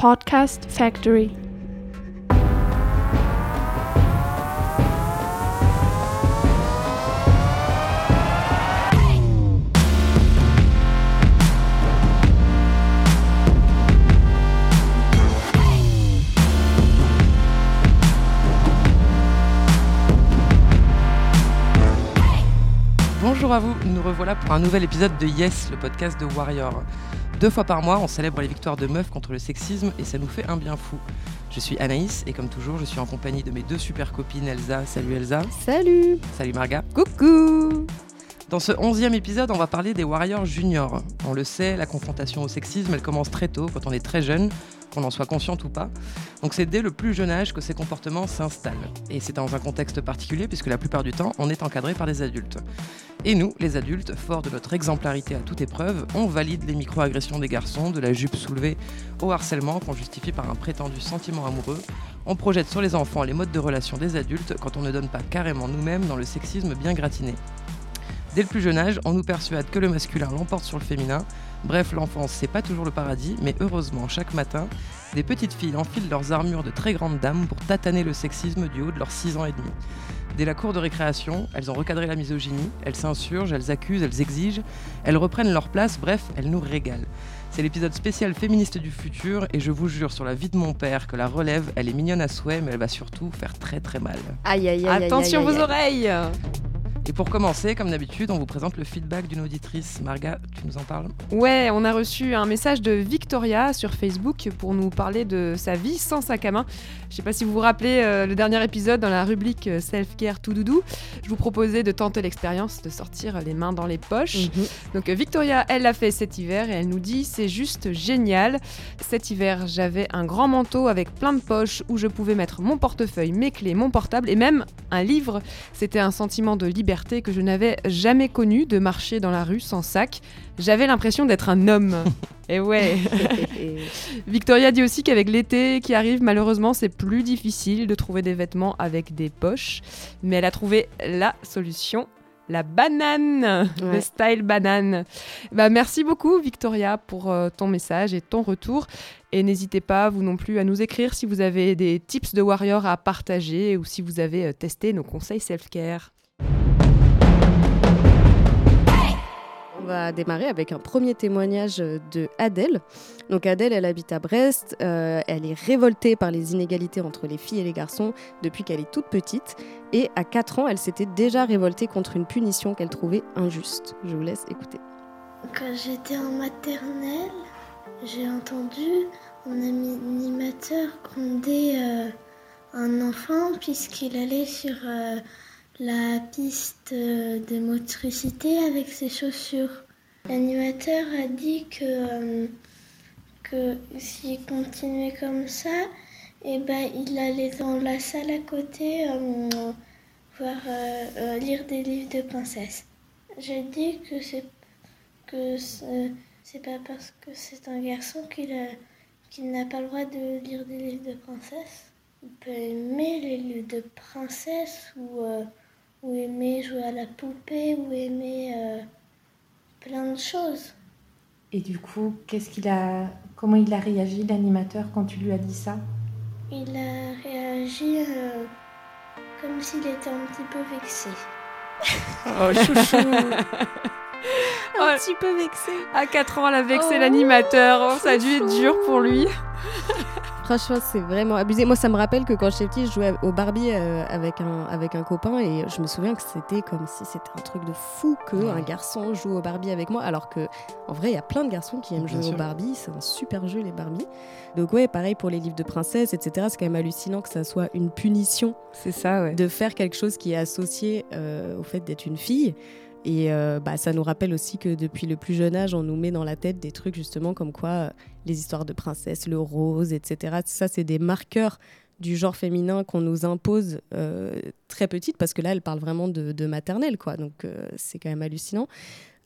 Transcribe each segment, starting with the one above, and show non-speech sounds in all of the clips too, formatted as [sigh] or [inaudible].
Podcast Factory. Bonjour à vous, nous revoilà pour un nouvel épisode de Yes, le podcast de Warrior. Deux fois par mois, on célèbre les victoires de meufs contre le sexisme et ça nous fait un bien fou. Je suis Anaïs et comme toujours, je suis en compagnie de mes deux super copines Elsa. Salut Elsa. Salut Salut Marga. Coucou Dans ce onzième épisode, on va parler des Warriors juniors. On le sait, la confrontation au sexisme, elle commence très tôt, quand on est très jeune, qu'on en soit consciente ou pas. Donc c'est dès le plus jeune âge que ces comportements s'installent. Et c'est dans un contexte particulier, puisque la plupart du temps, on est encadré par des adultes. Et nous, les adultes, forts de notre exemplarité à toute épreuve, on valide les micro-agressions des garçons, de la jupe soulevée au harcèlement qu'on justifie par un prétendu sentiment amoureux. On projette sur les enfants les modes de relation des adultes quand on ne donne pas carrément nous-mêmes dans le sexisme bien gratiné. Dès le plus jeune âge, on nous persuade que le masculin l'emporte sur le féminin. Bref, l'enfance, c'est pas toujours le paradis, mais heureusement, chaque matin, des petites filles enfilent leurs armures de très grandes dames pour tataner le sexisme du haut de leurs 6 ans et demi. Dès la cour de récréation, elles ont recadré la misogynie, elles s'insurgent, elles accusent, elles exigent, elles reprennent leur place, bref, elles nous régalent. C'est l'épisode spécial féministe du futur et je vous jure sur la vie de mon père que la relève, elle est mignonne à souhait, mais elle va surtout faire très très mal. Aïe aïe aïe Attention aïe, aïe, vos aïe. oreilles Et pour commencer, comme d'habitude, on vous présente le feedback d'une auditrice. Marga, tu nous en parles? Ouais, on a reçu un message de Victoria sur Facebook pour nous parler de sa vie sans sac à main. Je sais pas si vous vous rappelez euh, le dernier épisode dans la rubrique euh, Self-Care tout doudou. Je vous proposais de tenter l'expérience de sortir les mains dans les poches. Mhm. Donc euh, Victoria, elle l'a fait cet hiver et elle nous dit c'est juste génial. Cet hiver, j'avais un grand manteau avec plein de poches où je pouvais mettre mon portefeuille, mes clés, mon portable et même un livre. C'était un sentiment de liberté que je n'avais jamais connu de marcher dans la rue sans sac. J'avais l'impression d'être un homme. [laughs] et ouais. [laughs] Victoria dit aussi qu'avec l'été qui arrive, malheureusement, c'est plus difficile de trouver des vêtements avec des poches. Mais elle a trouvé la solution. La banane, le style banane. Bah, merci beaucoup Victoria pour euh, ton message et ton retour. Et n'hésitez pas, vous non plus, à nous écrire si vous avez des tips de warrior à partager ou si vous avez euh, testé nos conseils self-care. Va démarrer avec un premier témoignage de Adèle. Donc Adèle, elle habite à Brest. euh, elle est révoltée par les inégalités entre les filles et les garçons depuis qu'elle est toute petite. Et à 4 ans, elle s'était déjà révoltée contre une punition qu'elle trouvait injuste. Je vous laisse écouter. Quand j'étais en maternelle, j'ai entendu un animateur gronder euh, un enfant puisqu'il allait sur euh, la piste de motricité avec ses chaussures. L'animateur a dit que, euh, s'il continuait comme ça, eh ben, il allait dans la salle à côté euh, voir euh, lire des livres de princesse. J'ai dit que c'est que pas parce que c'est un garçon qu'il n'a pas le droit de lire des livres de princesse. Il peut aimer les livres de princesse ou, ou aimer jouer à la poupée ou aimer euh, plein de choses. Et du coup, qu'est-ce qu'il a, comment il a réagi l'animateur quand tu lui as dit ça? Il a réagi euh, comme s'il était un petit peu vexé. [laughs] Oh chouchou [laughs] Un petit peu vexée. À 4 ans, elle a vexé Oh, l'animateur. Oh, ça a dû être dur pour lui. [laughs] Franchement, c'est vraiment abusé. Moi, ça me rappelle que quand j'étais petite, je jouais au Barbie euh, avec, un, avec un copain et je me souviens que c'était comme si c'était un truc de fou que Ouais. un garçon joue au Barbie avec moi, alors que en vrai, il y a plein de garçons qui aiment Bien jouer sûr. au Barbie. C'est un super jeu, les Barbie. Donc, ouais, pareil pour les livres de princesse, etc. C'est quand même hallucinant que ça soit une punition C'est ça, ouais. de faire quelque chose qui est associé euh, au fait d'être une fille. Et euh, bah, ça nous rappelle aussi que depuis le plus jeune âge, on nous met dans la tête des trucs justement comme quoi les histoires de princesses, le rose, etc. Ça, c'est des marqueurs du genre féminin qu'on nous impose euh, très petite, parce que là, elle parle vraiment de, de maternelle, quoi. Donc, euh, c'est quand même hallucinant.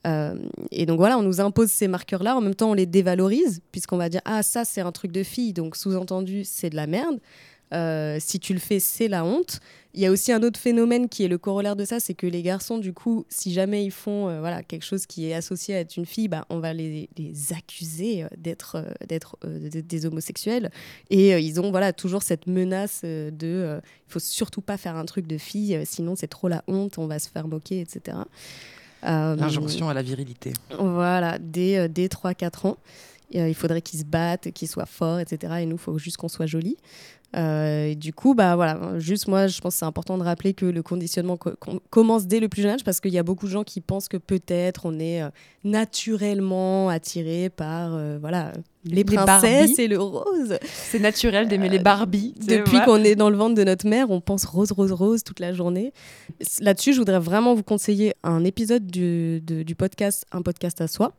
Euh, et donc voilà, on nous impose ces marqueurs-là. En même temps, on les dévalorise, puisqu'on va dire Ah, ça, c'est un truc de fille, donc sous-entendu, c'est de la merde. Euh, si tu le fais, c'est la honte. Il y a aussi un autre phénomène qui est le corollaire de ça, c'est que les garçons, du coup, si jamais ils font euh, voilà, quelque chose qui est associé à être une fille, bah, on va les, les accuser euh, d'être euh, d'être euh, de- des homosexuels. Et ils ont voilà, toujours cette menace de il faut surtout pas faire un truc de fille, sinon c'est trop la honte, on va se faire moquer, etc. L'injonction à la virilité. voilà, dès, dès 3-4 ans. Il faudrait qu'ils se battent, qu'ils soient forts, etc. Et nous, il faut juste qu'on soit jolis. Euh, et du coup, bah voilà, juste moi, je pense que c'est important de rappeler que le conditionnement co- com- commence dès le plus jeune âge parce qu'il y a beaucoup de gens qui pensent que peut-être on est euh, naturellement attiré par euh, voilà les Les princesses et le rose. C'est naturel d'aimer les Barbies. Depuis qu'on est dans le ventre de notre mère, on pense rose, rose, rose toute la journée. Là-dessus, je voudrais vraiment vous conseiller un épisode du, de- du podcast Un podcast à soi,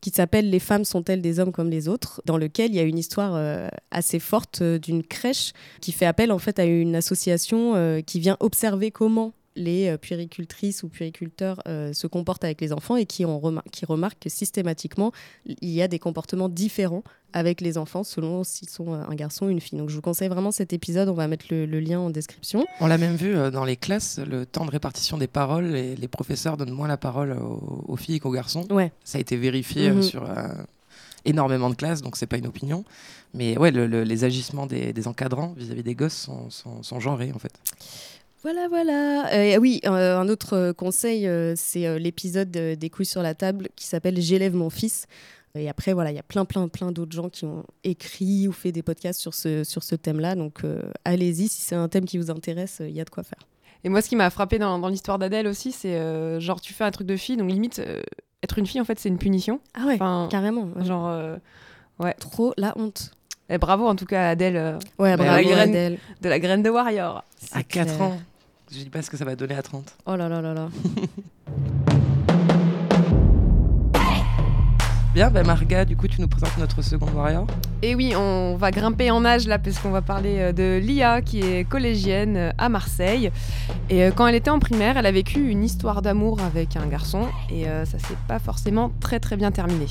qui s'appelle Les femmes sont-elles des hommes comme les autres, dans lequel il y a une histoire euh, assez forte euh, d'une crèche qui fait appel en fait à une association euh, qui vient observer comment les euh, puéricultrices ou puériculteurs euh, se comportent avec les enfants et qui, ont remar- qui remarquent que systématiquement, il y a des comportements différents avec les enfants selon s'ils sont euh, un garçon ou une fille. Donc je vous conseille vraiment cet épisode, on va mettre le, le lien en description. On l'a même vu euh, dans les classes, le temps de répartition des paroles, les, les professeurs donnent moins la parole aux, aux filles qu'aux garçons. Ouais. Ça a été vérifié euh, Mhm. sur énormément de classes, donc c'est pas une opinion. Mais ouais, le- le- les agissements des, des encadrants vis-à-vis des gosses sont, sont, sont genrés en fait. Voilà, voilà. Euh, oui, euh, un autre euh, conseil, euh, c'est l'épisode des couilles sur la table qui s'appelle J'élève mon fils. Et après, voilà, il y a plein, plein, plein d'autres gens qui ont écrit ou fait des podcasts sur ce, sur ce thème-là. Donc, allez-y, si c'est un thème qui vous intéresse, il y a de quoi faire. Et moi, ce qui m'a frappé dans, dans l'histoire d'Adèle aussi, c'est genre, tu fais un truc de fille, donc limite, être une fille, en fait, c'est une punition. Ah ouais, Enfin, carrément. ouais. genre, euh, Trop la honte. Bravo en tout cas à Adèle euh, Ouais, bravo la graine- Adèle. de la graine de Warrior. À 4 clair. ans, je dis pas ce que ça va donner à 30. Oh là là là là. [laughs] Bien, bah Marga, du coup, tu nous présentes notre second warrior. Et oui, on va grimper en âge là, parce qu'on va parler euh, de Lia, qui est collégienne euh, à Marseille. Et quand elle était en primaire, elle a vécu une histoire d'amour avec un garçon, et ça s'est pas forcément très très bien terminé.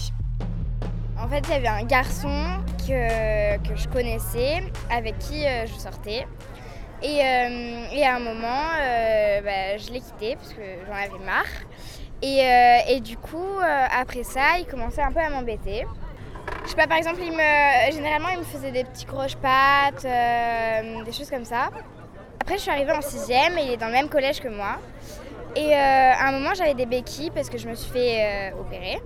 En fait, il y avait un garçon que, je connaissais, avec qui euh, je sortais. Et, euh, et à un moment, euh, bah, je l'ai quitté parce que j'en avais marre. Et, du coup, après ça, il commençait un peu à m'embêter. Je sais pas, par exemple, il me, généralement, il me faisait des petits croche-pattes, des choses comme ça. Après, je suis arrivée en sixième et il est dans le même collège que moi. Et à un moment, j'avais des béquilles parce que je me suis fait opérer.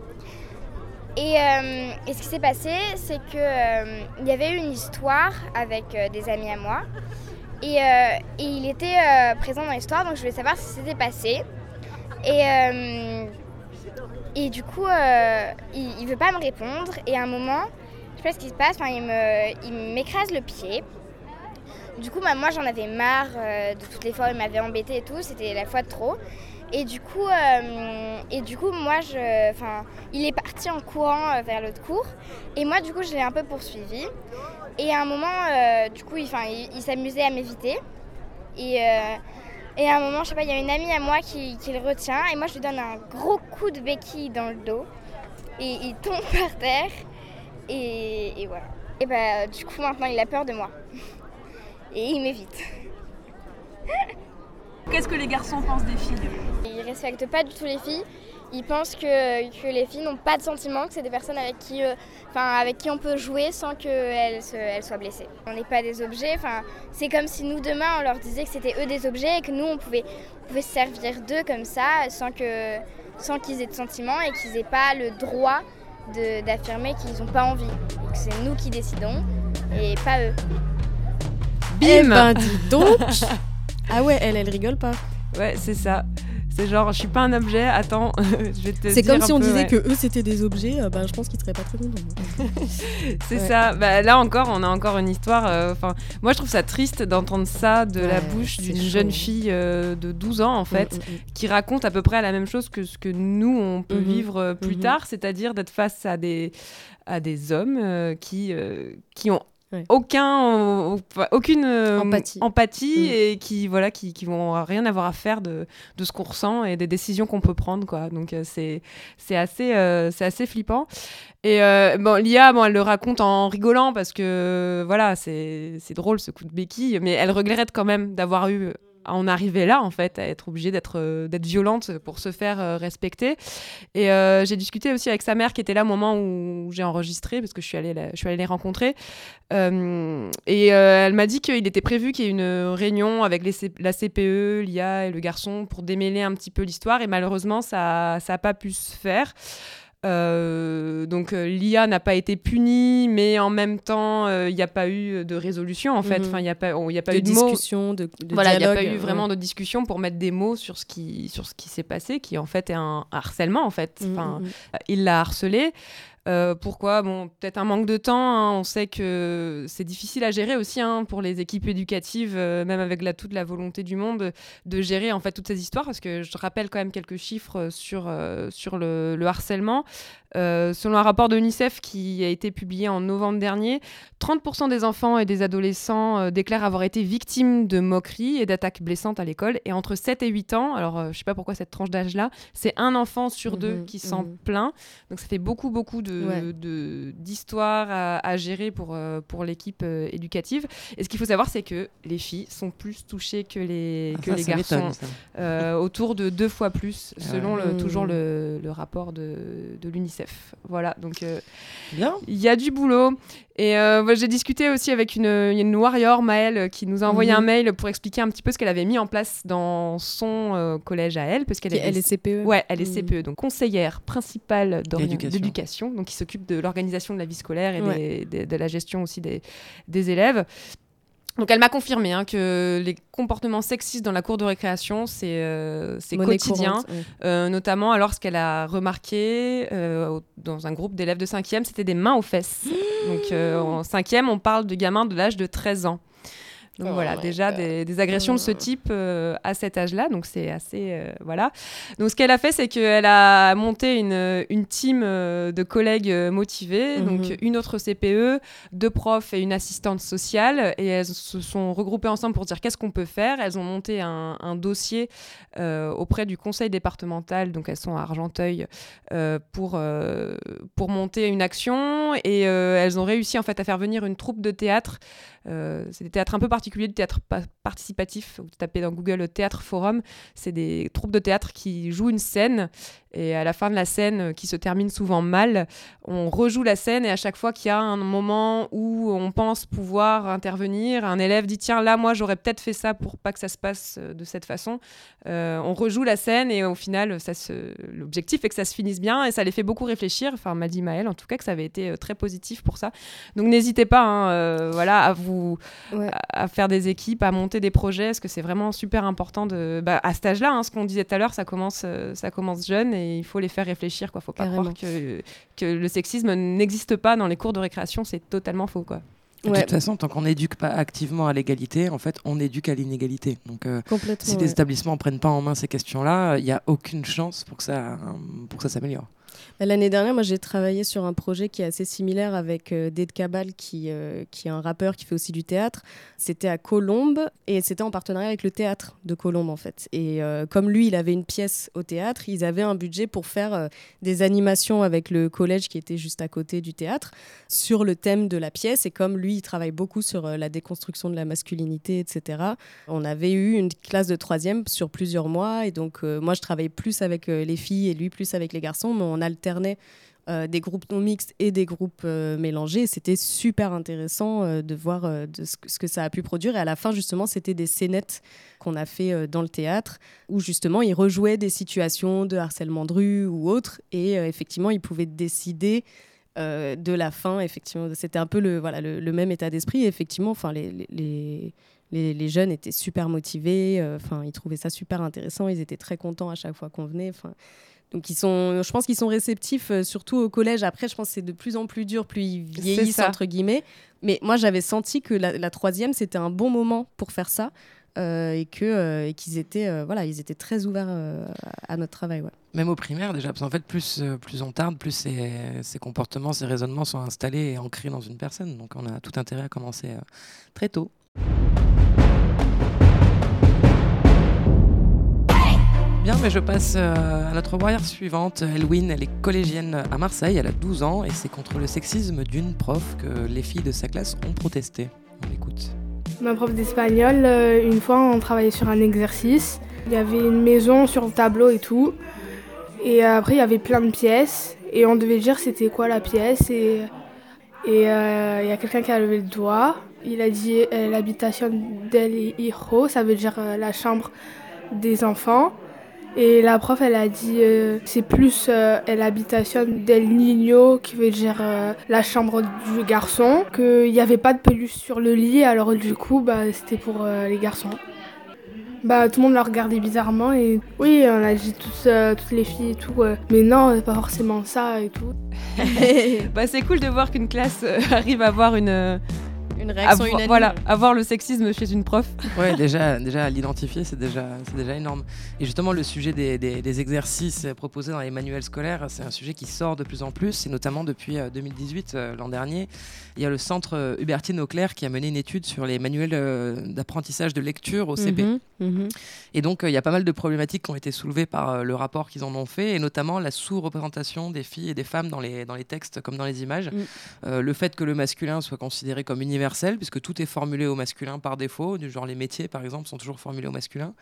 Et, euh, et ce qui s'est passé, c'est que euh, y avait eu une histoire avec euh, des amis à moi. Et, il était présent dans l'histoire, donc je voulais savoir ce qui s'était passé. Et, du coup, il, il veut pas me répondre. Et à un moment, je sais pas ce qui se passe, il m'écrase le pied. Du coup, bah, moi j'en avais marre de toutes les fois où il m'avait embêté et tout, c'était la fois de trop. Et du coup, euh, et du coup moi, je, il est parti en courant euh, vers l'autre cours. Et moi, du coup, je l'ai un peu poursuivi. Et à un moment, euh, du coup, il, il, s'amusait à m'éviter. Et, et à un moment, je sais pas, il y a une amie à moi qui, qui le retient. Et moi, je lui donne un gros coup de béquille dans le dos. Et il tombe [laughs] par terre. Et, et voilà. Et bah, du coup, maintenant, il a peur de moi. [laughs] Et il m'évite. [laughs] Qu'est-ce que les garçons pensent des filles Il respecte pas du tout les filles. Il pense que, que les filles n'ont pas de sentiments, que c'est des personnes avec qui, euh, enfin, avec qui on peut jouer sans qu'elles elles soient blessées. On n'est pas des objets. Enfin, c'est comme si nous demain on leur disait que c'était eux des objets et que nous on pouvait, on pouvait se servir d'eux comme ça sans que, sans qu'ils aient de sentiments et qu'ils aient pas le droit de- d'affirmer qu'ils n'ont pas envie. Et que c'est nous qui décidons et pas eux. Eh Bim ben, dis donc [laughs] Ah ouais, elle, elle rigole pas. Ouais, c'est ça. C'est genre, je suis pas un objet, attends, [laughs] je vais te C'est comme si on peu, disait ouais. que eux c'était des objets, euh, ben, je pense qu'ils seraient pas très contents. [laughs] C'est Ouais. ça. Bah, là encore, on a encore une histoire. euh, moi, je trouve ça triste d'entendre ça de la bouche d'une jeune fille euh, de 12 ans, en fait, Mm, mm, mm. qui raconte à peu près la même chose que ce que nous, on peut Mhm. vivre euh, plus Mhm. tard, c'est-à-dire d'être face à des, à des hommes qui, qui ont Ouais. aucun, euh, aucune euh, Empathie. empathie Mm. et qui voilà qui, qui vont rien avoir à faire de, de ce qu'on ressent et des décisions qu'on peut prendre quoi. Donc euh, c'est c'est assez euh, c'est assez flippant. Et bon, Lia, bon, elle le raconte en rigolant parce que voilà, c'est c'est drôle ce coup de béquille, mais elle regrette quand même d'avoir eu à en arriver là en fait, à être obligée d'être euh, violente pour se faire euh, respecter. Et euh, j'ai discuté aussi avec sa mère qui était là au moment où j'ai enregistré parce que je suis allée je suis allée les rencontrer. Et elle m'a dit qu'il était prévu qu'il y ait une réunion avec la CPE, l'IA et le garçon pour démêler un petit peu l'histoire. Et malheureusement, ça n'a pas pu se faire. Euh, donc euh, l'IA n'a pas été punie, mais en même temps, euh, il n'y a pas eu de résolution en fait. Mhm. Enfin, il n'y a pas, il y a pas de eu de discussion, de, de Voilà, il n'y a pas eu ouais. vraiment de discussion pour mettre des mots sur ce qui, sur ce qui s'est passé, qui en fait est un harcèlement en fait. Mm, Enfin, mm, mm. il l'a harcelé. Euh, pourquoi? Bon, peut-être un manque de temps. hein. On sait que c'est difficile à gérer aussi hein, pour les équipes éducatives, euh, même avec toute la volonté du monde, de gérer en fait toutes ces histoires. Parce que je rappelle quand même quelques chiffres sur, euh, sur le harcèlement. Euh, selon un rapport de l'UNICEF qui a été publié en novembre dernier, 30% des enfants et des adolescents euh, déclarent avoir été victimes de moqueries et d'attaques blessantes à l'école. Et entre 7 et 8 ans, alors euh, je sais pas pourquoi cette tranche d'âge-là, c'est un enfant sur deux Mhm, qui s'en mhm. plaint. Donc ça fait beaucoup, beaucoup de, Ouais. de- d'histoires à, à gérer pour, euh, pour l'équipe éducative. Et ce qu'il faut savoir, c'est que les filles sont plus touchées que les, Ah, que ça, les ça garçons, autour de deux fois plus, Ah selon ouais. le, toujours le, le rapport de, de l'UNICEF. Voilà, donc euh, il y a du boulot. Et euh, j'ai discuté aussi avec une, une warrior, Maëlle, qui nous a envoyé Mhm. un mail pour expliquer un petit peu ce qu'elle avait mis en place dans son euh, collège à elle. Parce qu'elle Elle est CPE. Ouais, elle est Mhm. CPE, donc conseillère principale D'éducation. d'éducation, donc qui s'occupe de l'organisation de la vie scolaire et Ouais. des- des- de la gestion aussi des, des élèves. Donc elle m'a confirmé hein, que les comportements sexistes dans la cour de récréation, c'est euh, quotidien, courante, euh, notamment alors ce qu'elle a remarqué euh, dans un groupe d'élèves de 5e, c'était des mains aux fesses. [gasps] Donc euh, en 5e, on parle de gamins de l'âge de 13 ans. Donc Oh voilà, déjà des, des agressions de ce type euh, à cet âge-là, donc c'est assez euh, voilà. Donc ce qu'elle a fait, c'est qu'elle a monté une, une team euh, de collègues motivés, Mhm. donc une autre CPE, deux profs et une assistante sociale, et elles se sont regroupées ensemble pour dire qu'est-ce qu'on peut faire. Elles ont monté un, un dossier auprès du conseil départemental, donc elles sont à Argenteuil, pour, pour monter une action, et elles ont réussi en fait à faire venir une troupe de théâtre. C'est des théâtres un peu particuliers, du théâtre pa- participatif. Vous tapez dans Google Théâtre Forum, c'est des troupes de théâtre qui jouent une scène et à la fin de la scène, euh, qui se termine souvent mal, on rejoue la scène et à chaque fois qu'il y a un moment où on pense pouvoir intervenir, un élève dit tiens là moi j'aurais peut-être fait ça pour pas que ça se passe euh, de cette façon. Euh, on rejoue la scène et au final ça se... l'objectif est que ça se finisse bien et ça les fait beaucoup réfléchir. Enfin m'a dit Maëlle en tout cas que ça avait été très positif pour ça. Donc n'hésitez pas hein, euh, voilà à vous Ouais. à, à faire des équipes, à monter des projets, parce que c'est vraiment super important de bah, à cet âge-là. hein, ce qu'on disait tout à l'heure, ça commence ça commence jeune et il faut les faire réfléchir. Quoi, faut pas Carrément. croire que que le sexisme n'existe pas dans les cours de récréation, c'est totalement faux quoi. De toute façon, tant qu'on n'éduque pas activement à l'égalité, en fait, on éduque à l'inégalité. Donc, euh, si ouais. les établissements ne prennent pas en main ces questions-là, il n'y a aucune chance pour que ça, pour que ça s'améliore. Bah, L'année dernière, moi, j'ai travaillé sur un projet qui est assez similaire avec euh, Dede Cabal, qui, euh, qui est un rappeur qui fait aussi du théâtre. C'était à Colombes et c'était en partenariat avec le théâtre de Colombes, en fait. Et euh, comme lui, il avait une pièce au théâtre, ils avaient un budget pour faire euh, des animations avec le collège qui était juste à côté du théâtre sur le thème de la pièce. Et comme lui, il travaille beaucoup sur la déconstruction de la masculinité, etc., on avait eu une classe de troisième sur plusieurs mois. Et donc, moi, je travaillais plus avec les filles et lui plus avec les garçons, mais alternait euh, des groupes non mixtes et des groupes euh, mélangés. C'était super intéressant euh, de voir ce, que, ça a pu produire. Et à la fin, justement, c'était des scénettes qu'on a fait dans le théâtre où justement ils rejouaient des situations de harcèlement de rue ou autres. Et effectivement, ils pouvaient décider de la fin. Effectivement, c'était un peu le, même état d'esprit. Effectivement, enfin, les, jeunes étaient super motivés. Enfin, ils trouvaient ça super intéressant. Ils étaient très contents à chaque fois qu'on venait. Donc ils sont, je pense qu'ils sont réceptifs, euh, surtout au collège. Après, je pense que c'est de plus en plus dur, plus ils vieillissent entre guillemets. Mais moi, j'avais senti que la, la troisième, c'était un bon moment pour faire ça. euh, et que euh, et qu'ils étaient euh, voilà ils étaient très ouverts à notre travail. Ouais. Même au primaire déjà, parce qu'en fait, plus, plus on tarde, plus ces, ces comportements, ces raisonnements sont installés et ancrés dans une personne. Donc on a tout intérêt à commencer très tôt. Bien, mais je passe euh, à notre warrior suivante. Elwin, elle est collégienne à Marseille, elle a 12 ans et c'est contre le sexisme d'une prof que les filles de sa classe ont protesté. On l'écoute. Ma prof d'espagnol, euh, une fois, on travaillait sur un exercice. Il y avait une maison sur le tableau et tout. Et après, il y avait plein de pièces. Et on devait dire c'était quoi la pièce. Et euh, il y a quelqu'un qui a levé le doigt. Il a dit l'habitation del hijo, ça veut dire la chambre des enfants. Et la prof, elle a dit euh, c'est plus euh, l'habitation del niño, qui veut dire euh, la chambre du garçon. Qu'il n'y avait pas de peluche sur le lit, alors du coup, bah, c'était pour euh, les garçons. Bah, tout le monde la regardait bizarrement et oui, on a dit tous, euh, toutes les filles et tout. euh, mais non, c'est pas forcément ça et tout. [laughs] [laughs] Bah, c'est cool de voir qu'une classe arrive à avoir une. Euh, Une réaction voilà, avoir le sexisme chez une prof. Ouais, déjà, déjà l'identifier, c'est déjà, c'est déjà énorme. Et justement, le sujet des, des- des exercices proposés dans les manuels scolaires, c'est un sujet qui sort de plus en plus, et notamment depuis euh, 2018, euh, l'an dernier. Il y a le centre euh, Hubertine Auclair qui a mené une étude sur les manuels euh, d'apprentissage de lecture au CP. Mhm, mhm. Et donc, euh, il y a pas mal de problématiques qui ont été soulevées par euh, le rapport qu'ils en ont fait, et notamment la sous-représentation des filles et des femmes dans les, dans les textes comme dans les images. Mm. Euh, le fait que le masculin soit considéré comme universel, puisque tout est formulé au masculin par défaut, du genre les métiers, par exemple, sont toujours formulés au masculin.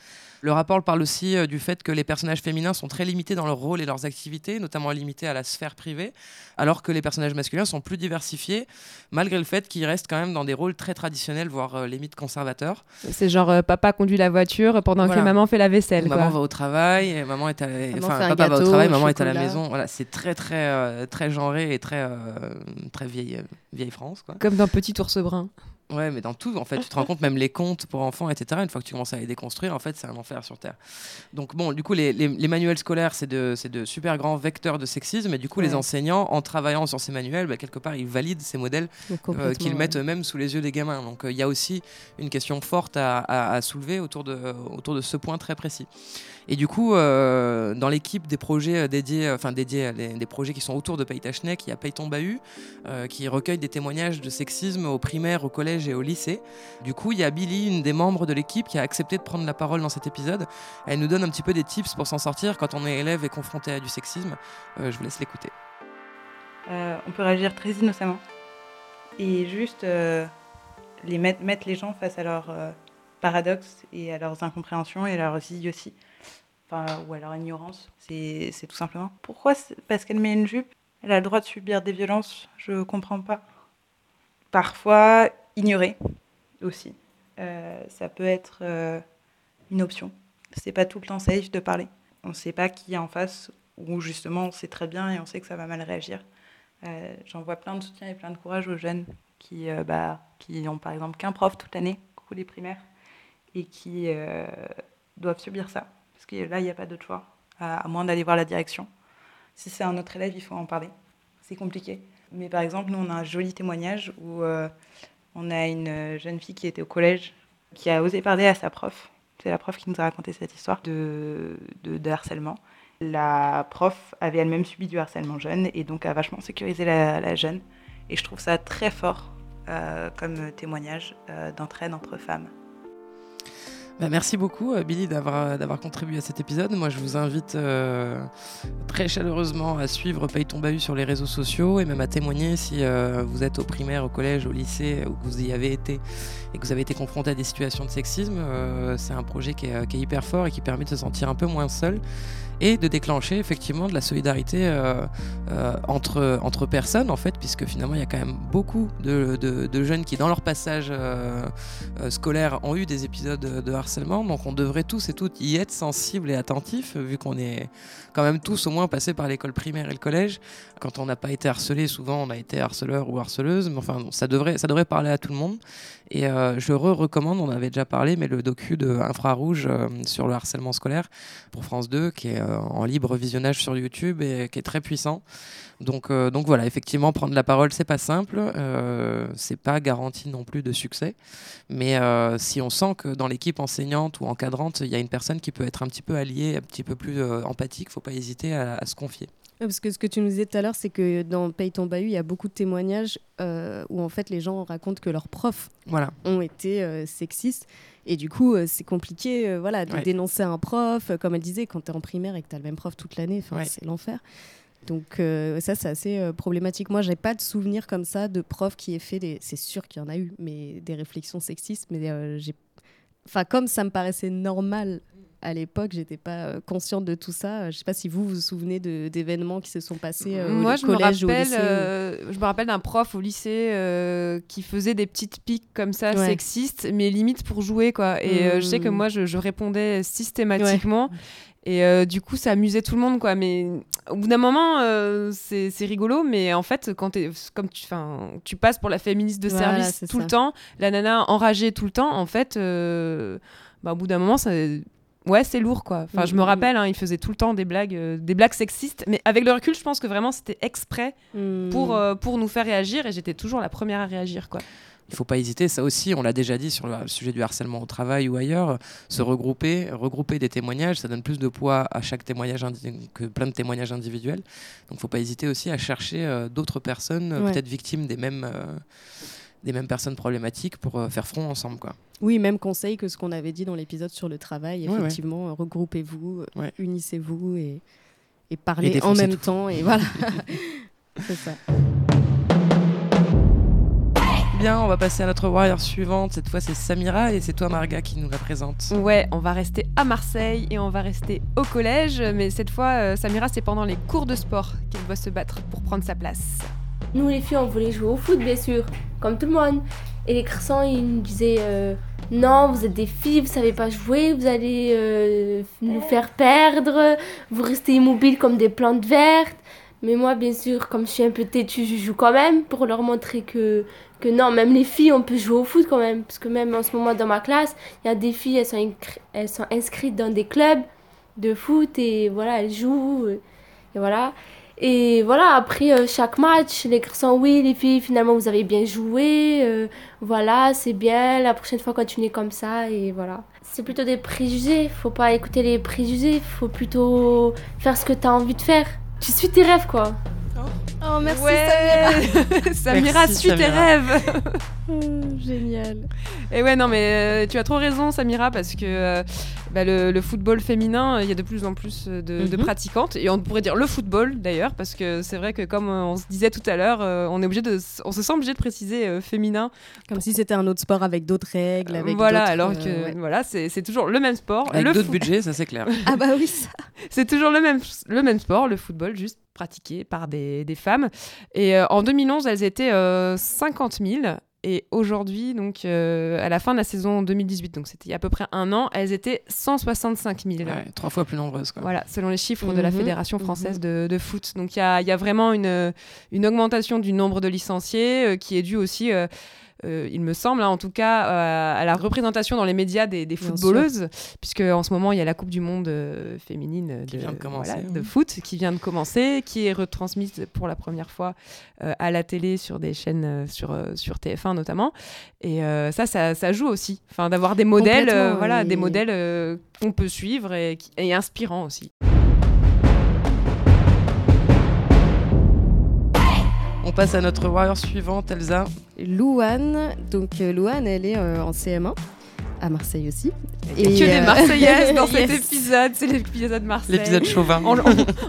Le rapport parle aussi euh, du fait que les personnages féminins sont très limités dans leur rôle et leurs activités, notamment limités à la sphère privée, alors que les personnages masculins sont plus diversifiés, malgré le fait qu'ils restent quand même dans des rôles très traditionnels, voire euh, limite conservateurs. C'est genre euh, papa conduit la voiture pendant Voilà. que maman fait la vaisselle. Maman quoi. va au travail, et maman est à, Maman enfin papa va au travail, maman est à la maison. Voilà, c'est très très euh, très genré et très très vieille vieille France quoi. Comme dans Petit ours brun. Ouais, mais dans tout, en fait, tu te rends compte, même les contes pour enfants, etc., une fois que tu commences à les déconstruire, en fait, c'est un enfer sur Terre. Donc, bon, du coup, les, les- les manuels scolaires, c'est de, de super grands vecteurs de sexisme, et du coup, les enseignants, en travaillant sur ces manuels, bah, quelque part, ils valident ces modèles euh, qu'ils ouais. mettent eux-mêmes sous les yeux des gamins. Donc, euh, il y a aussi une question forte à, à- à soulever autour de, autour de ce point très précis. Et du coup, euh, dans l'équipe des projets euh, dédiés, euh, enfin dédiés, à des projets qui sont autour de Paytachnek, il y a Payton Bahut, qui recueille des témoignages de sexisme au primaire, au collège et au lycée. Du coup, il y a Billy, une des membres de l'équipe, qui a accepté de prendre la parole dans cet épisode. Elle nous donne un petit peu des tips pour s'en sortir quand on est élève et confronté à du sexisme. Je vous laisse l'écouter. On peut réagir très innocemment et juste les mettre, mettre les gens face à leurs paradoxes et à leurs incompréhensions et à leurs idioties, enfin, ou leur ignorance. C'est tout simplement. Pourquoi Parce qu'elle met une jupe, elle a le droit de subir des violences, je comprends pas. Parfois, ignorer aussi. Euh, ça peut être euh, une option. C'est pas tout le temps safe de parler. On ne sait pas qui est en face, ou justement on sait très bien et on sait que ça va mal réagir. Euh, J'envoie plein de soutien et plein de courage aux jeunes qui, euh, bah, qui par exemple qu'un prof toute l'année, coucou les primaires, et qui doivent subir ça. Là, il n'y a pas d'autre choix, à, moins d'aller voir la direction. Si c'est un autre élève, il faut en parler. C'est compliqué. Mais par exemple, nous, on a un joli témoignage où euh, on a une euh, jeune fille qui était au collège, qui a osé parler à sa prof. C'est la prof qui nous a raconté cette histoire de, harcèlement. La prof avait elle-même subi du harcèlement jeune et donc a vachement sécurisé la, jeune. Et je trouve ça très fort euh, comme témoignage d'entraide entre femmes. Bah, merci beaucoup, euh, Billy, d'avoir d'avoir contribué à cet épisode. Moi, je vous invite euh, très chaleureusement à suivre Payton Bahut sur les réseaux sociaux et même à témoigner si euh, vous êtes au primaire, au collège, au lycée ou que vous y avez été et que vous avez été confronté à des situations de sexisme. Euh, C'est un projet qui est hyper fort et qui permet de se sentir un peu moins seul et de déclencher effectivement de la solidarité euh, euh, entre, entre personnes en fait puisque finalement il y a quand même beaucoup de, de- jeunes qui dans leur passage euh, scolaire ont eu des épisodes de, harcèlement. Donc on devrait tous et toutes y être sensibles et attentifs vu qu'on est quand même tous au moins passés par l'école primaire et le collège. Quand on n'a pas été harcelé souvent on a été harceleur ou harceleuse. Mais enfin ça devrait ça devrait parler à tout le monde. Et je re-recommande, on avait déjà parlé, mais le docu de Infrarouge sur le harcèlement scolaire pour France 2, qui est, en libre visionnage sur YouTube et qui est très puissant. Donc, euh, donc voilà, effectivement, prendre la parole, c'est pas simple, euh, c'est pas garanti non plus de succès. Mais euh, si on sent que dans l'équipe enseignante ou encadrante, il y a une personne qui peut être un petit peu alliée, un petit peu plus empathique, faut pas hésiter à, se confier. Parce que ce que tu nous disais tout à l'heure, c'est que dans Paye ton bahut, il y a beaucoup de témoignages où en fait les gens racontent que leurs profs voilà. ont été sexistes. Et du coup, c'est compliqué voilà, de dénoncer un prof. Comme elle disait, quand tu es en primaire et que tu as le même prof toute l'année, c'est l'enfer. Donc euh, ça, c'est assez euh, problématique. Moi, j'ai pas de souvenir comme ça de prof qui ait fait des... C'est sûr qu'il y en a eu, mais des réflexions sexistes. Mais euh, j'ai... Enfin, comme ça me paraissait normal à l'époque, j'étais pas consciente de tout ça. Je sais pas si vous vous, souvenez d'événements qui se sont passés Moi, au collège ou au lycée. Je me rappelle d'un prof au lycée qui faisait des petites piques comme ça, sexistes, mais limite pour jouer, quoi. Et je sais que mmh. moi, je, répondais systématiquement. Et euh, du coup, ça amusait tout le monde, quoi. Mais au bout d'un moment, euh, c'est rigolo. Mais en fait, quand es, comme tu, tu passes pour la féministe de service tout le temps, la nana enragée tout le temps, en fait, euh, bah, au bout d'un moment, ça, ouais, c'est lourd, quoi. Enfin, je me mm, mm, mm. rappelle, hein, il faisait tout le temps des blagues, des blagues sexistes. Mais avec le recul, je pense que vraiment, c'était exprès pour, pour nous faire réagir. Et j'étais toujours la première à réagir, quoi il ne faut pas hésiter, ça aussi, on l'a déjà dit sur le sujet du harcèlement au travail ou ailleurs, se regrouper, regrouper des témoignages, ça donne plus de poids à chaque témoignage que plein de témoignages individuels. Donc il ne faut pas hésiter aussi à chercher euh, d'autres personnes, peut-être victimes des mêmes, euh, des mêmes personnes problématiques pour euh, faire front ensemble. Quoi. Oui, même conseil que ce qu'on avait dit dans l'épisode sur le travail, effectivement, regroupez-vous, unissez-vous et, et parlez en même temps. Et voilà, [laughs] c'est ça bien, on va passer à notre warrior suivante. Cette fois, c'est Samira et c'est toi, Marga, qui nous la présente. Ouais, on va rester à Marseille et on va rester au collège. Mais cette fois, euh, Samira, c'est pendant les cours de sport qu'elle doit se battre pour prendre sa place. Nous, les filles, on voulait jouer au foot, bien sûr, comme tout le monde. Et les garçons, ils nous disaient euh, Non, vous êtes des filles, vous savez pas jouer, vous allez euh, nous faire perdre, vous restez immobiles comme des plantes vertes. Mais moi, bien sûr, comme je suis un peu têtue, je joue quand même pour leur montrer que, que non, même les filles, on peut jouer au foot quand même. Parce que même en ce moment, dans ma classe, il y a des filles, elles sont, elles sont inscrites dans des clubs de foot et voilà, elles jouent. Et voilà. Et voilà, après euh, chaque match, les garçons, oui, les filles, finalement, vous avez bien joué. Euh, voilà, c'est bien. La prochaine fois, continuez comme ça. Et voilà. C'est plutôt des préjugés. Faut pas écouter les préjugés. Faut plutôt faire ce que tu as envie de faire. Tu suis tes rêves, quoi. Oh, merci Samira. [laughs] Samira, suis tes rêves. [laughs] Oh, génial. Et ouais, non, mais euh, tu as trop raison, Samira, parce que euh, bah, le, football féminin, il y a de plus en plus de, mhm. pratiquantes. Et on pourrait dire le football, d'ailleurs, parce que c'est vrai que, comme on se disait tout à l'heure, euh, on, est obligé de, on se sent obligé de préciser féminin. Comme si c'était un autre sport avec d'autres règles. Avec voilà, alors que voilà, c'est toujours le même sport. Avec d'autres budgets, ça c'est clair. [laughs] ah bah oui, ça. C'est toujours le même, le même sport, le football, juste pratiqué par des, des femmes. Et en 2011, elles étaient 50 000. Et aujourd'hui, donc euh, à la fin de la saison 2018, donc c'était il y a à peu près un an, elles étaient 165 000. trois fois plus nombreuses. Quoi. Voilà, selon les chiffres de la mhm. Fédération française mhm. de, de, foot. Donc il y a, y a, vraiment une, une, augmentation du nombre de licenciés euh, qui est due aussi euh, il me semble, hein, en tout cas, euh, à la représentation dans les médias des, footballeuses, puisque en ce moment il y a la Coupe du Monde euh, féminine de, de, foot qui vient de commencer, qui est retransmise pour la première fois à la télé sur des chaînes sur, sur TF1 notamment. Et ça, ça, joue aussi, enfin d'avoir des modèles, voilà, des modèles qu'on peut suivre et, et inspirants aussi. On passe à notre warrior suivante, Elsa. Louane. Donc euh, Louane, elle est euh, en CM1 à Marseille aussi. Et que des euh, Marseillaises dans [laughs] cet épisode, c'est l'épisode Marseille. L'épisode chauvin.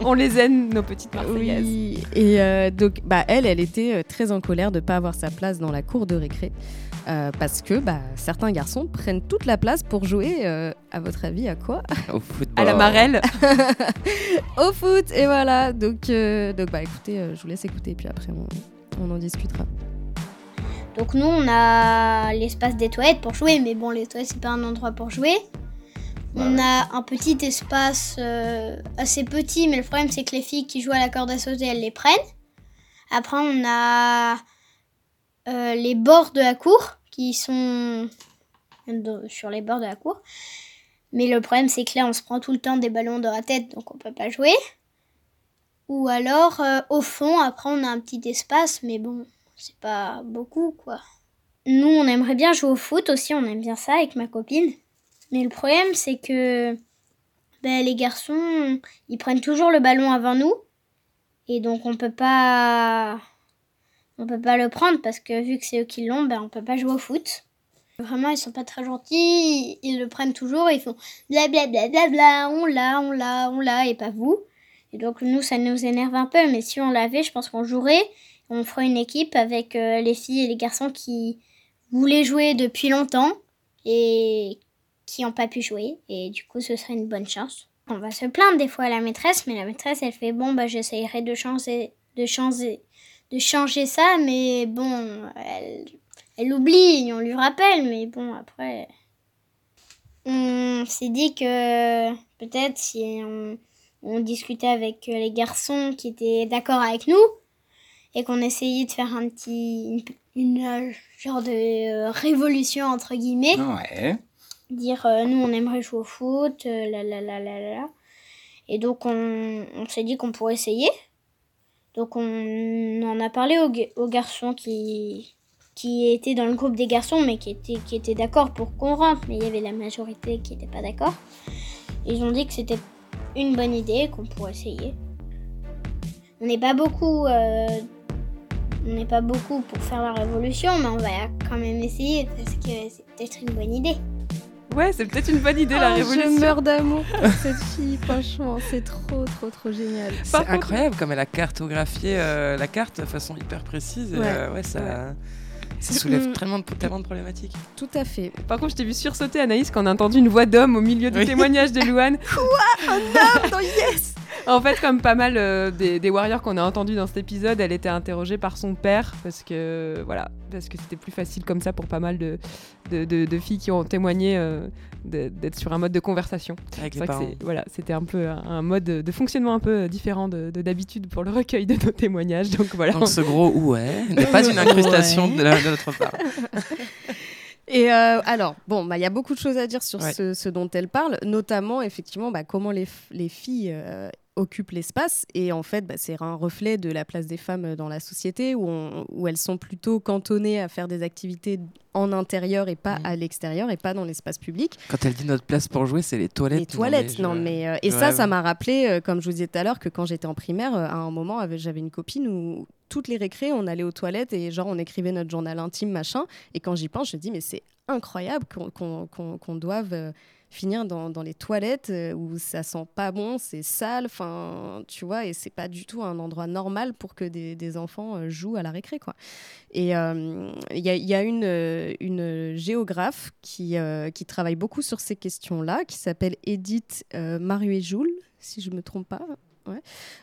On, les aime, nos petites Marseillaises. Oui. Et donc, bah, elle, elle était très en colère de ne pas avoir sa place dans la cour de récré. Parce que bah, certains garçons prennent toute la place pour jouer, à votre avis, à quoi? [laughs] Au football. À la marelle [laughs] Au foot, et voilà. Donc, donc bah, écoutez, je vous laisse écouter, puis après, on, on en discutera. Donc nous, on a l'espace des toilettes pour jouer, mais bon, les toilettes, c'est pas un endroit pour jouer. On a un petit espace euh, assez petit, mais le problème, c'est que les filles qui jouent à la corde à sauter, elles les prennent. Après, on a euh, les bords de la cour, sont sur les bords de la cour. Mais le problème, c'est que là, on se prend tout le temps des ballons dans la tête, donc on peut pas jouer. Ou alors, euh, au fond, après, on a un petit espace, mais bon, c'est pas beaucoup, quoi. Nous, on aimerait bien jouer au foot aussi, on aime bien ça avec ma copine. Mais le problème, c'est que ben, les garçons, ils prennent toujours le ballon avant nous. Et donc, on peut pas. On peut pas le prendre parce que vu que c'est eux qui l'ont, ben, on peut pas jouer au foot. Vraiment, ils sont pas très gentils, ils le prennent toujours, ils font blablabla, bla, bla, bla, on l'a, on l'a, on l'a, et pas vous. Et donc, nous, ça nous énerve un peu, mais si on l'avait, je pense qu'on jouerait. On ferait une équipe avec euh, les filles et les garçons qui voulaient jouer depuis longtemps et qui n'ont pas pu jouer. Et du coup, ce serait une bonne chance. On va se plaindre des fois à la maîtresse, mais la maîtresse, elle fait bon, bah, j'essayerai de changer, de changer ça, mais bon, elle, elle oublie, on lui rappelle, mais bon, après. On s'est dit que peut-être si on, on discutait avec les garçons qui étaient d'accord avec nous et qu'on essayait de faire un petit une, une, euh, genre de euh, révolution entre guillemets Ouais. dire euh, nous on aimerait jouer au foot euh, la la la la la et donc on, on s'est dit qu'on pourrait essayer donc on en a parlé aux, ga- aux garçons qui étaient dans le groupe des garçons mais qui étaient qui étaient d'accord pour qu'on rentre mais il y avait la majorité qui n'était pas d'accord. Ils ont dit que c'était une bonne idée qu'on pourrait essayer. On n'est pas beaucoup euh, on n'est pas beaucoup pour faire la révolution mais on va quand même essayer parce que c'est peut-être une bonne idée Ouais, c'est peut-être une bonne idée la Oh, révolution. Je meurs d'amour pour cette fille, franchement, c'est trop, trop, trop génial. C'est contre- incroyable comme elle a cartographié euh, la carte de façon hyper précise. et, Ouais. euh, ouais, ça, ça soulève Mm. tellement, de, tellement de problématiques. Tout à fait. Par contre, je t'ai vu sursauter Anaïs quand on a entendu une voix d'homme au milieu du Oui. témoignage de Louane. [laughs] Un homme, non, yes En fait, comme pas mal euh, des, des warriors qu'on a entendus dans cet épisode, elle était interrogée par son père parce que voilà, parce que c'était plus facile comme ça pour pas mal de, de, de- de filles qui ont témoigné euh, d'être sur un mode de conversation. Avec C'est les parents. voilà, c'était un peu un, un mode de fonctionnement un peu différent de de d'habitude pour le recueil de nos témoignages. Donc voilà. Donc ce gros ouais n'est pas une [laughs] incrustation de, la- de notre part. [laughs] Et euh, alors, bon, bah, il y a beaucoup de choses à dire sur Ouais. ce, ce dont elle parle, notamment effectivement bah, comment les, filles euh, occupent l'espace. Et en fait, bah, c'est un reflet de la place des femmes dans la société où, on- où elles sont plutôt cantonnées à faire des activités en intérieur et pas Mhm. à l'extérieur et pas dans l'espace public. Quand elle dit notre place pour jouer, c'est les toilettes. Les toilettes, non mais euh, et ça, ça m'a rappelé, euh, comme je vous disais tout à l'heure, que quand j'étais en primaire, euh, à un moment, j'avais une copine où toutes les récrés, on allait aux toilettes et genre on écrivait notre journal intime, machin. Et quand j'y pense, je me dis mais c'est incroyable qu'on doive finir dans, dans les toilettes euh, où ça sent pas bon, c'est sale, enfin tu vois, et c'est pas du tout un endroit normal pour que des, des enfants euh, jouent à la récré quoi. Et euh, il y a, y a une, une géographe qui, qui travaille beaucoup sur ces questions-là, qui s'appelle Edith Maruet-Joule, si je me trompe pas.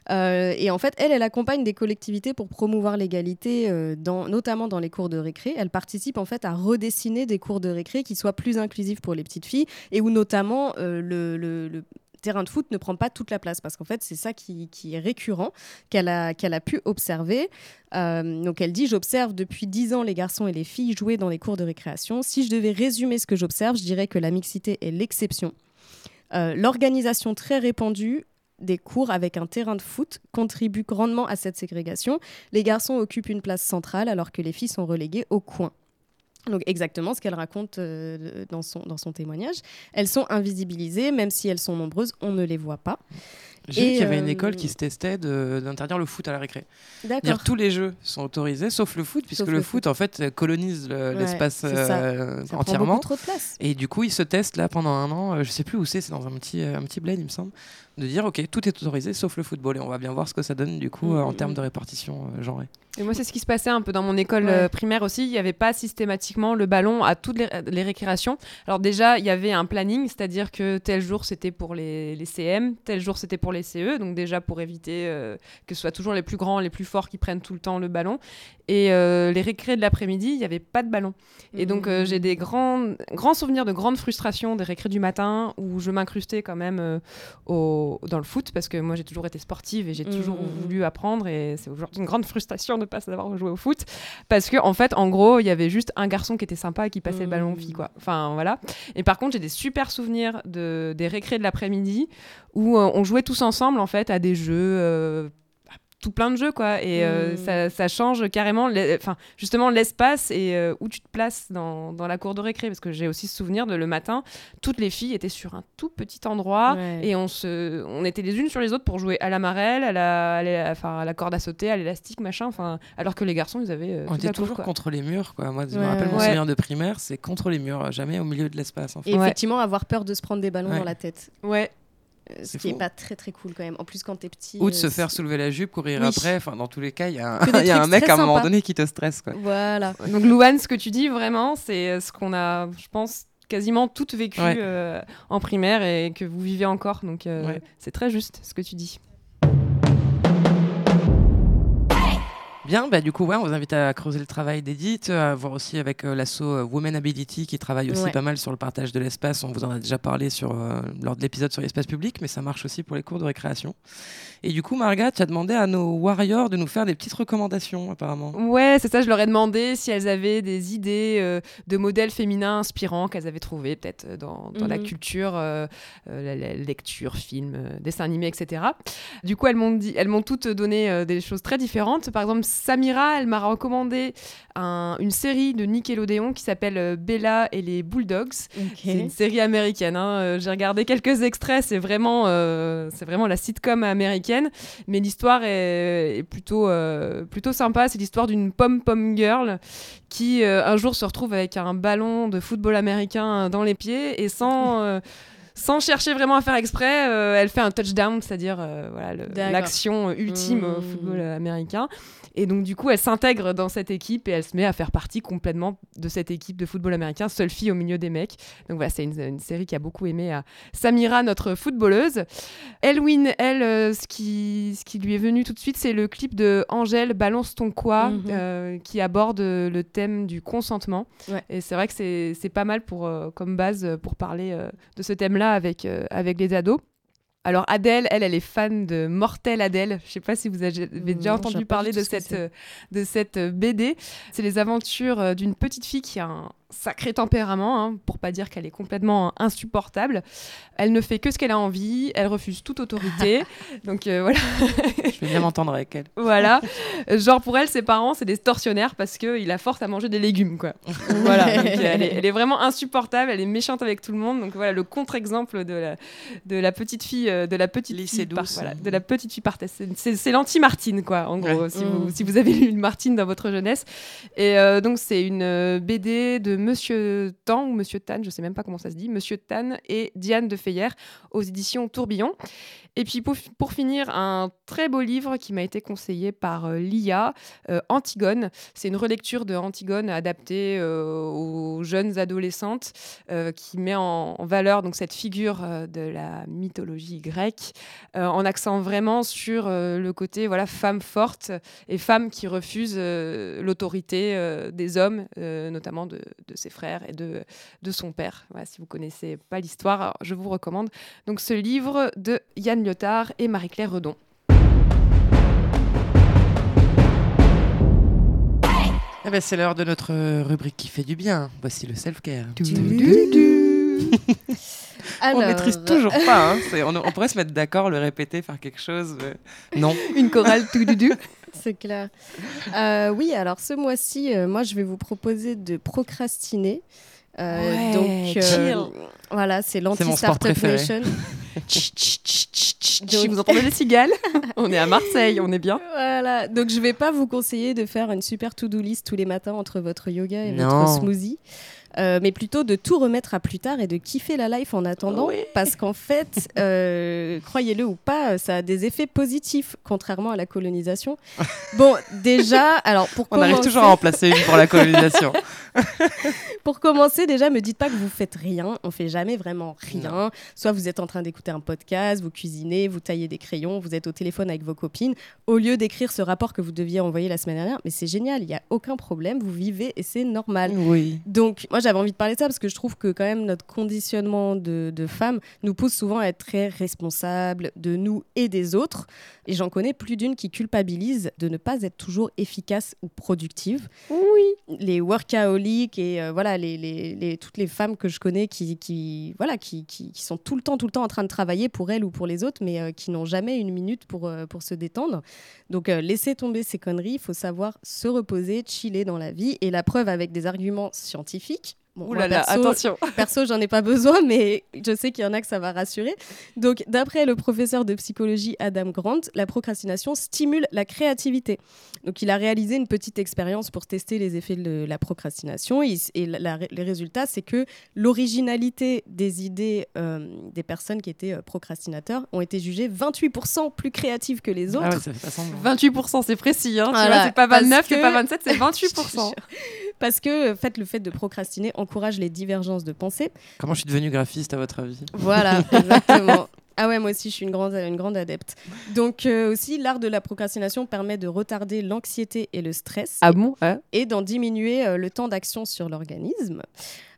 Euh, et en fait, elle, elle accompagne des collectivités pour promouvoir l'égalité, euh, notamment dans les cours de récré. Elle participe en fait à redessiner des cours de récré qui soient plus inclusifs pour les petites filles et où notamment euh, le, terrain de foot ne prend pas toute la place parce qu'en fait c'est ça qui, est récurrent qu'elle a, pu observer. Donc elle dit j'observe depuis 10 ans les garçons et les filles jouer dans les cours de récréation. Si je devais résumer ce que j'observe je dirais que la mixité est l'exception. L'organisation très répandue des cours avec un terrain de foot contribue grandement à cette ségrégation. Les garçons occupent une place centrale alors que les filles sont reléguées au coin. Donc exactement ce qu'elle raconte euh, dans, son, dans son témoignage. Elles sont invisibilisées, même si elles sont nombreuses, on ne les voit pas. J'ai vu qu'il y avait une euh, école qui se testait d'interdire le foot à la récré. D'accord. Tous les jeux sont autorisés, sauf le foot, puisque le, le foot, foot. en fait, colonise le- Ouais, l'espace euh, prend entièrement. beaucoup trop de place. Et du coup, ils se testent là pendant un an. je sais plus où c'est, c'est dans un petit, un petit bled, il me semble, de dire ok, tout est autorisé sauf le football. Et on va bien voir ce que ça donne du coup euh, en mm, termes de répartition euh, genrée. Et moi, c'est ce qui se passait un peu dans mon école Ouais. euh, primaire aussi. Il n'y avait pas systématiquement le ballon à toutes les, les récréations. Alors déjà, il y avait un planning, c'est-à-dire que tel jour c'était pour les, les CM, tel jour c'était pour les CE, donc déjà pour éviter euh, que ce soit toujours les plus grands, les plus forts qui prennent tout le temps le ballon. Et euh, les récrés de l'après-midi, il n'y avait pas de ballon. Et donc euh, j'ai des grands, grands souvenirs de grandes frustrations des récrés du matin où je m'incrustais quand même euh, au, dans le foot parce que moi j'ai toujours été sportive et j'ai toujours Mhm. voulu apprendre et c'est aujourd'hui une grande frustration de ne pas savoir jouer au foot parce que en fait en gros il y avait juste un garçon qui était sympa et qui passait le ballon aux filles quoi. Enfin voilà. Et par contre j'ai des super souvenirs de, des récrés de l'après-midi où euh, on jouait tous ensemble en fait à des jeux euh, tout plein de jeux quoi et euh, Mm. ça, ça change carrément les- enfin justement l'espace et euh, où tu te places dans, dans la cour de récré parce que j'ai aussi ce souvenir de le matin toutes les filles étaient sur un tout petit endroit Ouais. et on se on était les unes sur les autres pour jouer à la marelle à la, à la- enfin, à la corde à sauter à l'élastique machin enfin alors que les garçons ils avaient euh, On était toujours quoi. contre les murs, quoi. Moi, je me rappelle mon Ouais. souvenir de primaire, c'est contre les murs, jamais au milieu de l'espace. En fait. Et Ouais. effectivement, avoir peur de se prendre des ballons Ouais. dans la tête. ouais Ce C'est qui est fou. pas très très cool quand même. En plus, quand t'es petit. Ou de euh, se faire soulever la jupe, courir Oui. après. Enfin, dans tous les cas, il y a un, [laughs] y a un mec à un moment donné qui te stresse, quoi. Voilà. donc Louane ce que tu dis vraiment c'est euh, ce qu'on a je pense quasiment toutes vécu Ouais. euh, en primaire et que vous vivez encore donc euh, Ouais. c'est très juste ce que tu dis Bien, bah, du coup, ouais, on vous invite à creuser le travail d'Edith, à voir aussi avec euh, l'asso euh, Women Ability qui travaille aussi Ouais. pas mal sur le partage de l'espace. On vous en a déjà parlé sur, euh, lors de l'épisode sur l'espace public, mais ça marche aussi pour les cours de récréation. Et du coup, Marga, tu as demandé à nos warriors de nous faire des petites recommandations, apparemment. Ouais, c'est ça, je leur ai demandé si elles avaient des idées euh, de modèles féminins inspirants qu'elles avaient trouvés peut-être dans, la Mhm. culture, euh, euh, la, la lecture, film, euh, dessin animé, etc. Du coup, elles m'ont dit, elles m'ont toutes donné euh, des choses très différentes. Par exemple, Samira, elle m'a recommandé un- une série de Nickelodeon qui s'appelle euh, Bella et les Bulldogs. C'est une série américaine. hein. Euh, J'ai regardé quelques extraits. C'est vraiment, euh, c'est vraiment la sitcom américaine, mais l'histoire est, est plutôt, euh, plutôt sympa. C'est l'histoire d'une pom pom girl qui euh, un jour se retrouve avec un ballon de football américain dans les pieds et sans [laughs] sans chercher vraiment à faire exprès, euh, elle fait un touchdown, c'est-à-dire euh, voilà, l'action ultime au Mmh. football américain. Et donc, du coup, elle s'intègre dans cette équipe et elle se met à faire partie complètement de cette équipe de football américain, seule fille au milieu des mecs. Donc voilà, c'est une, une série qui a beaucoup aimé à Samira, notre footballeuse. Elwin, elle, euh, ce, qui, ce qui lui est venu tout de suite, c'est le clip de Angèle, Balance ton quoi, Mhm. euh, qui aborde euh, le thème du consentement. Ouais. Et c'est vrai que c'est pas mal pour, euh, comme base euh, pour parler euh, de ce thème-là avec, euh, avec les ados. Alors Adèle, elle, elle est fan de Mortel Adèle. Je sais pas si vous avez déjà Non, je entendu parler du de ce cette, c'est. euh, de cette euh, BD. C'est les aventures euh, d'une petite fille qui a un sacré tempérament, hein, pour pas dire qu'elle est complètement insupportable. Elle ne fait que ce qu'elle a envie, elle refuse toute autorité. [laughs] Donc euh, voilà. Je vais bien m'entendre avec elle. Voilà. Genre pour elle, ses parents, c'est des tortionnaires parce qu'ils la forcent à manger des légumes, quoi. [laughs] voilà. Donc, euh, elle, est, elle est vraiment insupportable, elle est méchante avec tout le monde. Donc voilà, le contre-exemple de la, de la petite fille, de la petite Lycée fille, par- douce. voilà, de la petite fille par C'est- l'anti-Martine, quoi, en gros, Ouais. si, vous, si vous avez lu une Martine dans votre jeunesse. Et euh, donc c'est une euh, BD de Monsieur Tan ou Monsieur Tan, je sais même pas comment ça se dit, Monsieur Tan et Diane de Feyer aux éditions Tourbillon. Et puis pour, finir, un très beau livre qui m'a été conseillé par euh, Lia, euh, Antigone. C'est une relecture de Antigone adaptée euh, aux jeunes adolescentes euh, qui met en, valeur donc cette figure de la mythologie grecque en accent vraiment sur le côté voilà femme forte et femme qui refuse l'autorité des hommes, notamment de, ses frères et de, de son père. Si vous connaissez pas l'histoire, je vous recommande donc ce livre de Yann Lyotard et Marie-Claire Redon. Eh ben, c'est l'heure de notre rubrique qui fait du bien. Voici le self-care. [laughs] On maîtrise toujours pas. hein. [laughs] On, on pourrait se mettre d'accord, le répéter, faire quelque chose. Non. [laughs] Une chorale tout dudu. C'est clair. Euh, oui, alors ce mois-ci, euh, moi, je vais vous proposer de procrastiner. Euh, Ouais, donc, chill. voilà, c'est mon sport l'anti-startup préféré. nation. [laughs] Si vous entendez les cigales, on est à [laughs] Marseille, on est bien. Voilà, donc je vais pas vous conseiller de faire une super to-do list tous les matins entre votre yoga et Non. votre smoothie. Euh, mais plutôt de tout remettre à plus tard et de kiffer la life en attendant, parce qu'en fait, euh, croyez-le ou pas, ça a des effets positifs, contrairement à la colonisation. Bon, déjà, alors pour [laughs] On arrive toujours à en placer une pour la colonisation. [laughs] Pour commencer, déjà, me dites pas que vous faites rien. On fait jamais vraiment rien. Soit vous êtes en train d'écouter un podcast, vous cuisinez, vous taillez des crayons, vous êtes au téléphone avec vos copines, au lieu d'écrire ce rapport que vous deviez envoyer la semaine dernière. Mais c'est génial, il n'y a aucun problème, vous vivez et c'est normal. Oui. Donc, moi, j'avais envie de parler de ça parce que je trouve que quand même notre conditionnement de, de femmes nous pousse souvent à être très responsables de nous et des autres. Et j'en connais plus d'une qui culpabilise de ne pas être toujours efficace ou productive. Oui. Les workaholics et euh, voilà, les, les- les- toutes les femmes que je connais qui, qui, voilà, qui, qui, qui sont tout le temps, tout le temps en train de travailler pour elles ou pour les autres, mais euh, qui n'ont jamais une minute pour, euh, pour se détendre. Donc, laissez tomber ces conneries. Il faut savoir se reposer, chiller dans la vie. Et la preuve avec des arguments scientifiques. Bon, Ouh moi, là là, perso, attention. [laughs] Perso, j'en ai pas besoin, mais je sais qu'il y en a que ça va rassurer. Donc, d'après le professeur de psychologie Adam Grant, la procrastination stimule la créativité. Donc, il a réalisé une petite expérience pour tester les effets de la procrastination. Et, et la- la- les résultats, c'est que l'originalité des idées euh, des personnes qui étaient euh, procrastinateurs ont été jugées 28% plus créatives que les autres. Ah ouais, ça fait pas semblant. 28%, c'est précis. Hein, Voilà, c'est pas parce 29, c'est que- pas 27, c'est [laughs] Je te 28%. jure. Parce que en fait, le fait de procrastiner encourage les divergences de pensée. Comment je suis devenu graphiste à votre avis? Voilà, [laughs] exactement. Ah ouais, moi aussi, je suis une grande, une grande adepte. Donc euh, aussi, l'art de la procrastination permet de retarder l'anxiété et le stress Ah bon hein? Et d'en diminuer euh, le temps d'action sur l'organisme.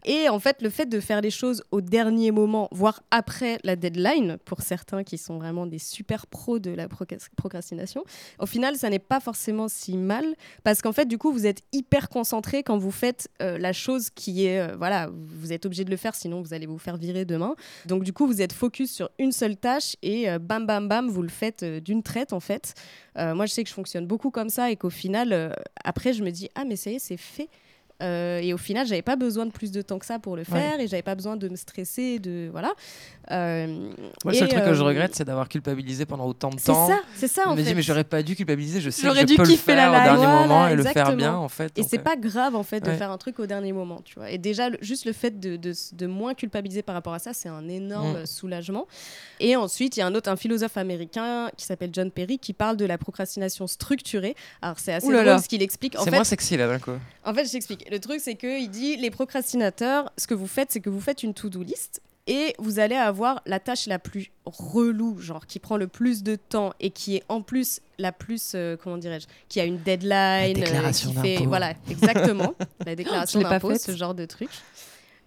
Et en fait, le fait de faire les choses au dernier moment, voire après la deadline, pour certains qui sont vraiment des super pros de la procras- procrastination, au final, ça n'est pas forcément si mal, parce qu'en fait, du coup, vous êtes hyper concentré quand vous faites euh, la chose qui est, euh, voilà, vous êtes obligé de le faire, sinon vous allez vous faire virer demain. Donc, du coup, vous êtes focus sur une seule tâche et euh, bam, bam, bam, vous le faites d'une traite, en fait. Moi, je sais que je fonctionne beaucoup comme ça et qu'au final, après, je me dis, ah, mais ça y est, c'est fait. Euh, et au final, j'avais pas besoin de plus de temps que ça pour le faire et j'avais pas besoin de me stresser, de voilà. Euh, Moi, le seul truc que je euh, regrette, c'est d'avoir culpabilisé pendant autant de C'est temps. ça, c'est ça en me fait. dis, mais j'aurais pas dû culpabiliser. Je sais que J'aurais je dû peux le kiffer la faire au dernier Voilà, moment et le faire bien, en fait. Et c'est pas grave en fait de ouais. faire un truc au dernier moment, tu vois. Et déjà, le- juste le fait de, de, de moins culpabiliser par rapport à ça, c'est un énorme Mm. soulagement. Et ensuite, il y a un autre, un philosophe américain qui s'appelle John Perry, qui parle de la procrastination structurée. Alors c'est assez Ouh là drôle là. ce qu'il explique. C'est moins sexy là, d'un coup. En fait, je t'explique. Le truc, c'est qu'il dit les procrastinateurs, ce que vous faites, c'est que vous faites une to-do list et vous allez avoir la tâche la plus relou, genre qui prend le plus de temps et qui est en plus la plus, euh, comment dirais-je, qui a une deadline. euh, déclaration qui fait. Voilà, exactement. la [laughs] déclaration d'impôt, ce genre de truc.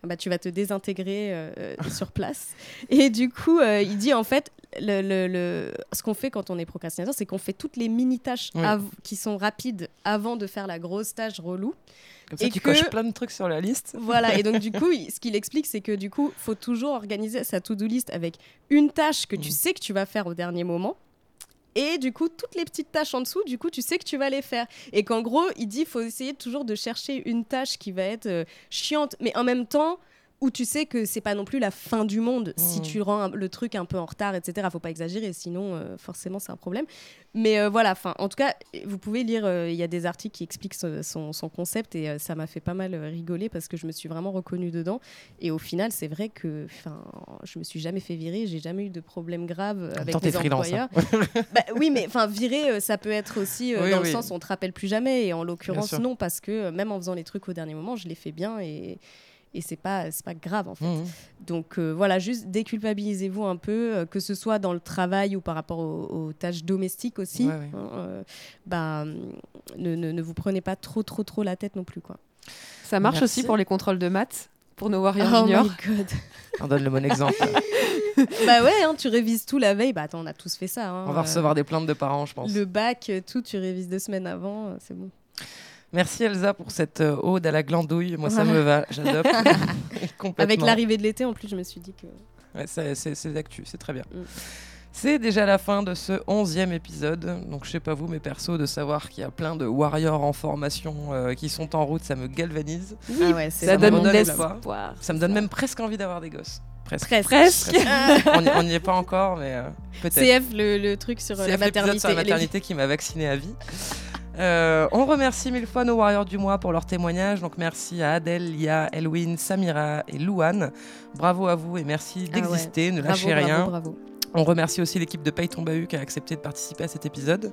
Ah Bah, tu vas te désintégrer euh, sur place. Et du coup, euh, il dit en fait, le, le- le- ce qu'on fait quand on est procrastinateur, c'est qu'on fait toutes les mini-tâches Oui. av- qui sont rapides avant de faire la grosse tâche relou. Comme ça, Et tu que- coches plein de trucs sur la liste. Voilà, et donc du [laughs] coup, ce qu'il explique, c'est que du coup, faut toujours organiser sa to-do list avec une tâche que tu Mm. sais que tu vas faire au dernier moment. Et du coup, toutes les petites tâches en dessous, du coup, tu sais que tu vas les faire. Et qu'en gros, il dit, faut essayer toujours de chercher une tâche qui va être euh, chiante, mais en même temps où tu sais que c'est pas non plus la fin du monde si Mm. tu rends un- le truc un peu en retard, etc. Faut pas exagérer, sinon euh, forcément c'est un problème. Mais euh, voilà, enfin, en tout cas, vous pouvez lire, euh, il y a des articles qui expliquent son, son concept et ça m'a fait pas mal rigoler parce que je me suis vraiment reconnue dedans. Et au final, c'est vrai que enfin, je me suis jamais fait virer, j'ai jamais eu de problème grave avec mes freelance, employeurs. hein. [laughs] Bah, oui, mais enfin, virer, ça peut être aussi Oui, dans oui. le sens on te rappelle plus jamais. Et en l'occurrence, non, parce que même en faisant les trucs au dernier moment, je les fais bien et, et c'est pas, c'est pas grave en fait. Mhm. Donc euh, voilà, juste déculpabilisez-vous un peu, euh, que ce soit dans le travail ou par rapport aux, aux tâches domestiques aussi. Ouais, ouais. hein, euh, bah, ne, ne- ne vous prenez pas trop, trop, trop la tête non plus. Quoi. Ça marche Merci. aussi pour les contrôles de maths, pour nos Warriors Oh Juniors. my god. On donne le bon exemple. [laughs] bah ouais, hein, tu révises tout la veille. Bah attends, on a tous fait ça. hein, On va euh, recevoir des plaintes de parents, je pense. Le bac, tout, tu révises deux semaines avant, c'est bon. Merci Elsa pour cette euh, ode à la glandouille. Moi, ça me va. [laughs] Complètement. Avec l'arrivée de l'été, en plus, je me suis dit que. Ouais, c'est- c'est c'est d'actu, c'est très bien. Mm. C'est déjà la fin de ce onzième épisode. Donc, je sais pas vous, mais perso, de savoir qu'il y a plein de warriors en formation euh, qui sont en route, ça me galvanise. Ah ouais, c'est Ça me donne l'espoir. Ça me donne même presque envie d'avoir des gosses. Presque. Presque. Presque. [laughs] on n'y- on n'y est pas encore, mais euh, peut-être. CF, le, le truc sur la maternité. sur la les- maternité qui m'a vacciné à vie. Euh, on remercie mille fois nos Warriors du mois pour leur témoignage. Donc merci à Adèle, Lia, Elwin, Samira et Louane. Bravo à vous et merci Ah ouais. d'exister. Ne Bravo, lâchez bravo, rien. bravo. On remercie aussi l'équipe de Paye ton Bahut qui a accepté de participer à cet épisode.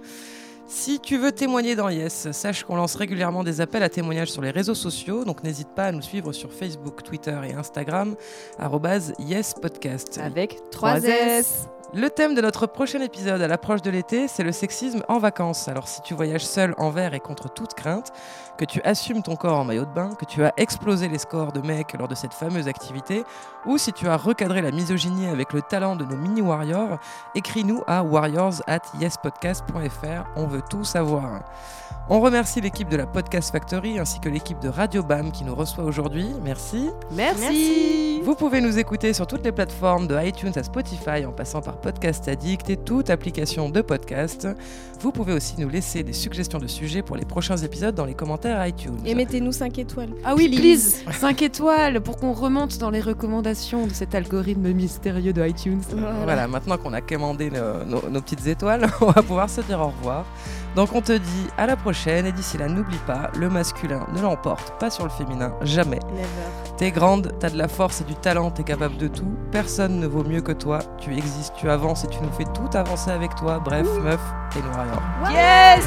Si tu veux témoigner dans Yes, sache qu'on lance régulièrement des appels à témoignages sur les réseaux sociaux, donc n'hésite pas à nous suivre sur Facebook, Twitter et Instagram, yespodcast. Avec 3 S. Le thème de notre prochain épisode à l'approche de l'été, c'est le sexisme en vacances. Alors si tu voyages seul, envers et contre toute crainte, que tu assumes ton corps en maillot de bain, que tu as explosé les scores de mecs lors de cette fameuse activité, ou si tu as recadré la misogynie avec le talent de nos mini-warriors, écris-nous à warriors at yespodcast.fr, on veut tout savoir. On remercie l'équipe de la Podcast Factory ainsi que l'équipe de Radio BAM qui nous reçoit aujourd'hui. Merci. Merci. Vous pouvez nous écouter sur toutes les plateformes de iTunes à Spotify en passant par Podcast Addict et toute application de podcast. Vous pouvez aussi nous laisser des suggestions de sujets pour les prochains épisodes dans les commentaires iTunes. Et mettez-nous 5 étoiles. Ah oui, please [laughs] 5 étoiles pour qu'on remonte dans les recommandations de cet algorithme mystérieux de iTunes. Voilà, maintenant qu'on a commandé nos, nos- nos petites étoiles, [laughs] on va pouvoir se dire au revoir. Donc on te dit à la prochaine. Et d'ici là n'oublie pas, le masculin ne l'emporte pas sur le féminin, jamais. Never. T'es grande, t'as de la force et du talent, t'es capable de tout, personne ne vaut mieux que toi, tu existes, tu avances et tu nous fais tout avancer avec toi, bref meuf, t'es noir. Yes